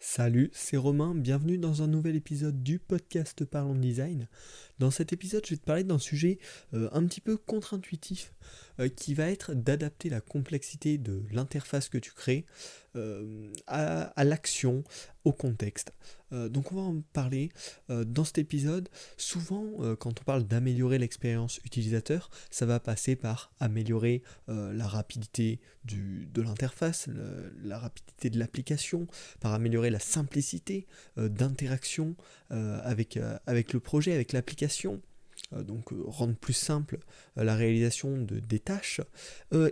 Salut, c'est Romain, bienvenue dans un nouvel épisode du podcast Parlons Design. Dans cet épisode, je vais te parler d'un sujet euh, un petit peu contre-intuitif qui va être d'adapter la complexité de l'interface que tu crées euh, à, l'action, au contexte. donc on va en parler dans cet épisode. Souvent, quand on parle d'améliorer l'expérience utilisateur, ça va passer par améliorer la rapidité de l'interface, la rapidité de l'application, par améliorer la simplicité d'interaction avec, le projet, avec l'application euh, donc euh, rendre plus simple euh, la réalisation de, des tâches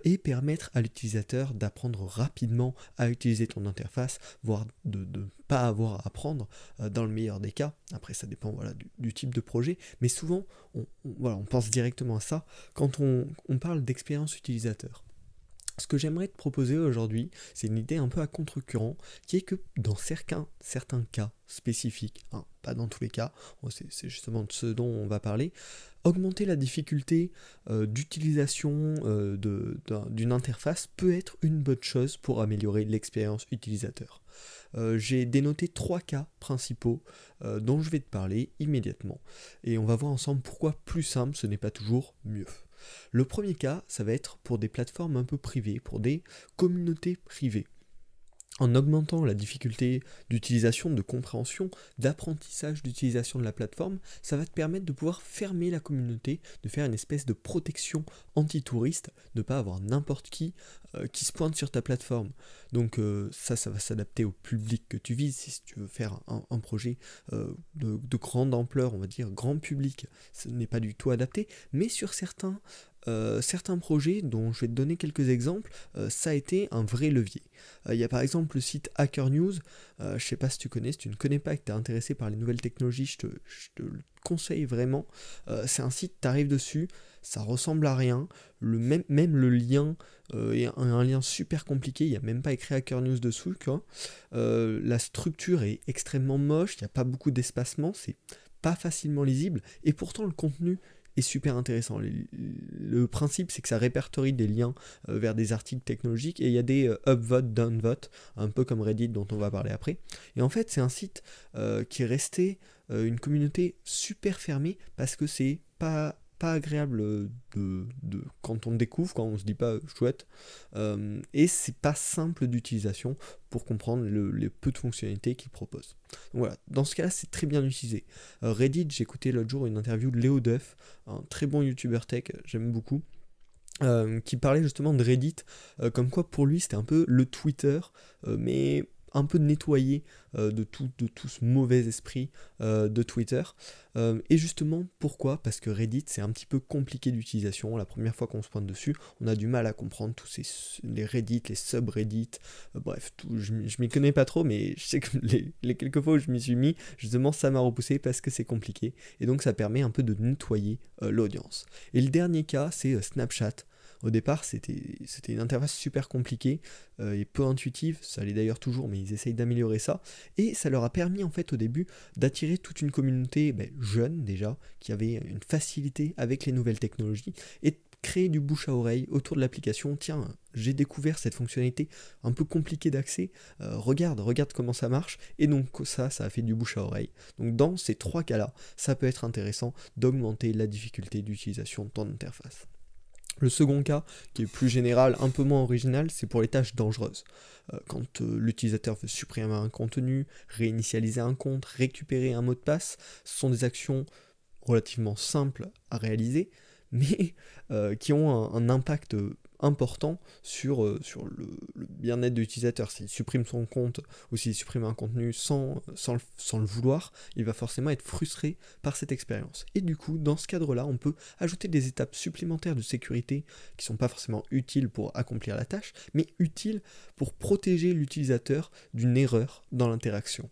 et permettre à l'utilisateur d'apprendre rapidement à utiliser ton interface, voire de ne pas avoir à apprendre dans le meilleur des cas. Après ça dépend voilà, du, type de projet, mais souvent on, pense directement à ça quand on parle d'expérience utilisateur. Ce que j'aimerais te proposer aujourd'hui, c'est une idée un peu à contre-current, qui est que dans certains, cas spécifiques, hein, pas dans tous les cas, c'est justement de ce dont on va parler, augmenter la difficulté euh, d'utilisation euh, d'une interface peut être une bonne chose pour améliorer l'expérience utilisateur. Euh, j'ai dénoté trois cas principaux dont je vais te parler immédiatement, et on va voir ensemble pourquoi plus simple ce n'est pas toujours mieux. Le premier cas, ça va être pour des plateformes un peu privées, pour des communautés privées. En augmentant la difficulté d'utilisation, de compréhension, d'apprentissage d'utilisation de la plateforme, ça va te permettre de pouvoir fermer la communauté, de faire une espèce de protection anti-touriste, de ne pas avoir n'importe qui qui se pointe sur ta plateforme. Donc euh, ça, ça va s'adapter au public que tu vises. Si tu veux faire un, projet euh, de, de, grande ampleur, on va dire grand public, ce n'est pas du tout adapté. Mais sur certains euh, certains projets, dont je vais te donner quelques exemples, euh, ça a été un vrai levier. Euh, il y a par exemple le site Hacker News, je ne sais pas si tu connais, si tu ne connais pas et que tu es intéressé par les nouvelles technologies, je te, le conseille vraiment. c'est un site, tu arrives dessus, ça ressemble à rien, le même, même le lien est un, lien super compliqué, il n'y a même pas écrit Hacker News dessous. la structure est extrêmement moche, il n'y a pas beaucoup d'espacement, c'est pas facilement lisible, et pourtant le contenu est super intéressant. Le, principe, c'est que ça répertorie des liens euh, vers des articles technologiques et il y a des euh, upvote, downvote, un peu comme Reddit dont on va parler après. Et en fait, c'est un site euh, qui est resté une communauté super fermée parce que c'est pas pas agréable de, quand on découvre, quand on se dit pas chouette, euh, et c'est pas simple d'utilisation pour comprendre les peu de fonctionnalités qu'il propose. Donc voilà, dans ce cas-là, c'est très bien utilisé. Euh, Reddit, j'ai écouté l'autre jour une interview de Léo Duff, un très bon YouTuber tech, j'aime beaucoup. Euh, qui parlait justement de Reddit, comme quoi pour lui c'était un peu le Twitter, mais un peu nettoyé euh, de, tout, de tout ce mauvais esprit euh, de Twitter. Euh, et justement, pourquoi? Parce que Reddit, c'est un petit peu compliqué d'utilisation. La première fois qu'on se pointe dessus, on a du mal à comprendre tous ces les Reddit, les subreddits, bref, tout, je, je m'y connais pas trop, mais je sais que les, les quelques fois où je m'y suis mis, justement, ça m'a repoussé parce que c'est compliqué. Et donc, ça permet un peu de nettoyer l'audience. Et le dernier cas, c'est Snapchat. Au départ, c'était une interface super compliquée euh, et peu intuitive, ça l'est d'ailleurs toujours, mais ils essayent d'améliorer ça. Et ça leur a permis en fait au début d'attirer toute une communauté ben, jeune déjà, qui avait une facilité avec les nouvelles technologies, et créer du bouche à oreille autour de l'application. Tiens, j'ai découvert cette fonctionnalité un peu compliquée d'accès, euh, regarde, regarde comment ça marche, et donc ça, ça a fait du bouche à oreille. Donc dans ces trois cas-là, ça peut être intéressant d'augmenter la difficulté d'utilisation de ton interface. Le second cas, qui est plus général, un peu moins original, c'est pour les tâches dangereuses. Euh, quand euh, l'utilisateur veut supprimer un contenu, réinitialiser un compte, récupérer un mot de passe, ce sont des actions relativement simples à réaliser, mais euh, qui ont un, impact important sur, euh, le, bien-être de l'utilisateur. S'il supprime son compte ou s'il supprime un contenu sans, le vouloir, il va forcément être frustré par cette expérience. Et du coup, dans ce cadre-là, on peut ajouter des étapes supplémentaires de sécurité qui ne sont pas forcément utiles pour accomplir la tâche, mais utiles pour protéger l'utilisateur d'une erreur dans l'interaction.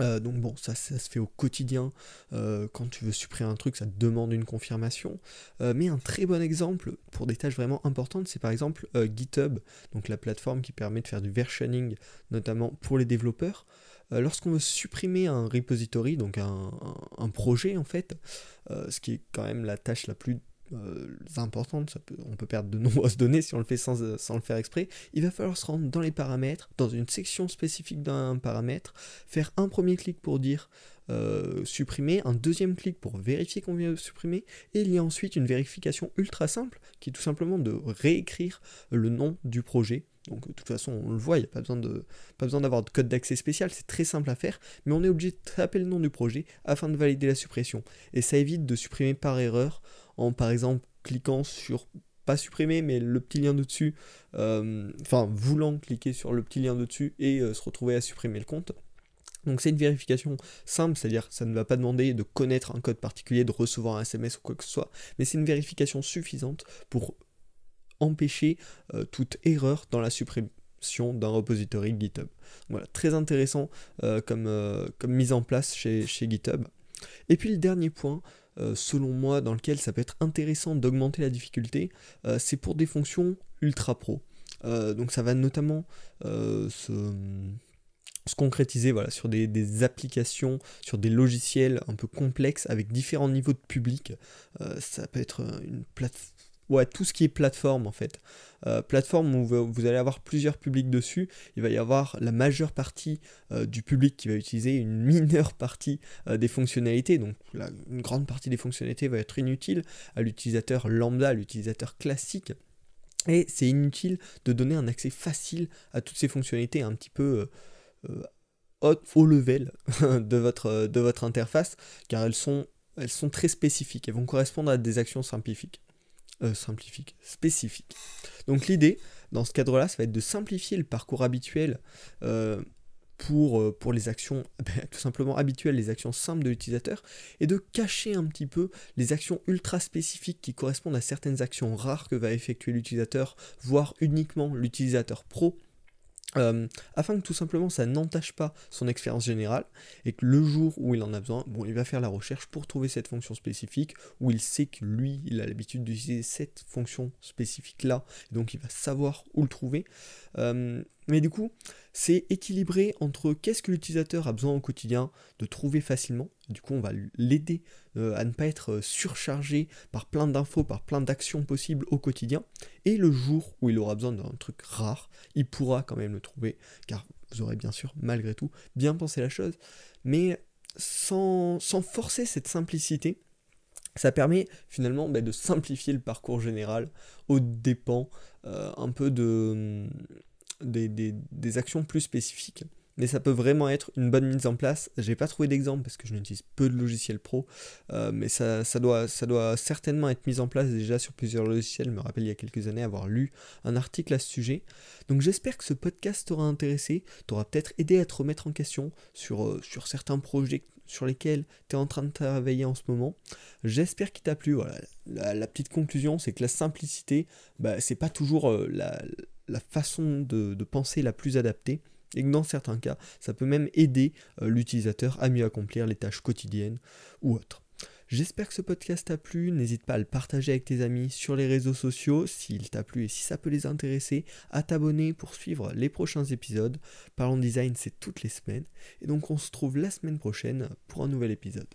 Euh, donc bon, ça, se fait au quotidien. Euh, quand tu veux supprimer un truc, ça te demande une confirmation. Euh, mais un très bon exemple pour des tâches vraiment importantes, c'est par exemple GitHub, donc la plateforme qui permet de faire du versioning, notamment pour les développeurs. Lorsqu'on veut supprimer un repository, donc un, projet en fait, ce qui est quand même la tâche la plus importantes, on peut perdre de nombreuses données si on le fait sans, sans, le faire exprès, il va falloir se rendre dans les paramètres, dans une section spécifique d'un paramètre, faire un premier clic pour dire euh, supprimer, un deuxième clic pour vérifier qu'on vient de supprimer, et il y a ensuite une vérification ultra simple qui est tout simplement de réécrire le nom du projet. Donc de toute façon on le voit, il n'y a pas besoin, pas besoin d'avoir de code d'accès spécial, c'est très simple à faire, mais on est obligé de taper le nom du projet afin de valider la suppression. Et ça évite de supprimer par erreur en par exemple cliquant sur pas supprimer, mais le petit lien de dessus, euh, enfin voulant cliquer sur le petit lien de dessus et euh, se retrouver à supprimer le compte. Donc c'est une vérification simple, c'est-à-dire ça ne va pas demander de connaître un code particulier, de recevoir un SMS ou quoi que ce soit, mais c'est une vérification suffisante pour empêcher euh, toute erreur dans la suppression d'un repository GitHub. Voilà, très intéressant comme, comme, mise en place chez, chez, GitHub. Et puis le dernier point, selon moi, dans lequel ça peut être intéressant d'augmenter la difficulté, c'est pour des fonctions ultra pro. donc ça va notamment se se concrétiser voilà, sur des, applications, sur des logiciels un peu complexes avec différents niveaux de public. Euh, ça peut être une plateforme. Ouais, tout ce qui est plateforme en fait. Euh, plateforme où vous, allez avoir plusieurs publics dessus, il va y avoir la majeure partie euh, du public qui va utiliser une mineure partie des fonctionnalités, donc une grande partie des fonctionnalités va être inutile à l'utilisateur lambda, à l'utilisateur classique. Et c'est inutile de donner un accès facile à toutes ces fonctionnalités un petit peu euh, haut, level de votre, de votre interface, car elles sont, elles sont très spécifiques, elles vont correspondre à des actions simplifiques. Euh, simplifiques, spécifiques. Donc l'idée, dans ce cadre-là, ça va être de simplifier le parcours habituel euh, pour, pour les actions ben, tout simplement habituelles, les actions simples de l'utilisateur, et de cacher un petit peu les actions ultra spécifiques qui correspondent à certaines actions rares que va effectuer l'utilisateur, voire uniquement l'utilisateur pro euh, afin que tout simplement ça n'entache pas son expérience générale et que le jour où il en a besoin, bon, il va faire la recherche pour trouver cette fonction spécifique où il sait que lui, il a l'habitude d'utiliser cette fonction spécifique là, donc il va savoir où le trouver. Euh, mais du coup, c'est équilibré entre qu'est-ce que l'utilisateur a besoin au quotidien de trouver facilement. Du coup, on va l'aider euh, à ne pas être surchargé par plein d'infos, par plein d'actions possibles au quotidien. Et le jour où il aura besoin d'un truc rare, il pourra quand même le trouver, car vous aurez bien sûr, malgré tout, bien pensé la chose. Mais sans, forcer cette simplicité, ça permet finalement bah, de simplifier le parcours général aux dépens euh, un peu de, des, actions plus spécifiques. Mais ça peut vraiment être une bonne mise en place. J'ai pas trouvé d'exemple parce que je n'utilise peu de logiciels pro, euh, mais ça, doit, ça doit certainement être mis en place déjà sur plusieurs logiciels. Je me rappelle il y a quelques années avoir lu un article à ce sujet. Donc j'espère que ce podcast t'aura intéressé, t'aura peut-être aidé à te remettre en question sur, euh, sur certains projets sur lesquels tu es en train de travailler en ce moment. J'espère qu'il t'a plu. La, petite conclusion, c'est que la simplicité, bah, c'est pas toujours euh, la, la façon de, penser la plus adaptée et que dans certains cas, ça peut même aider euh, l'utilisateur à mieux accomplir les tâches quotidiennes ou autres. J'espère que ce podcast t'a plu, n'hésite pas à le partager avec tes amis sur les réseaux sociaux s'il t'a plu et si ça peut les intéresser, à t'abonner pour suivre les prochains épisodes. Parlons design, c'est toutes les semaines, et donc on se trouve la semaine prochaine pour un nouvel épisode.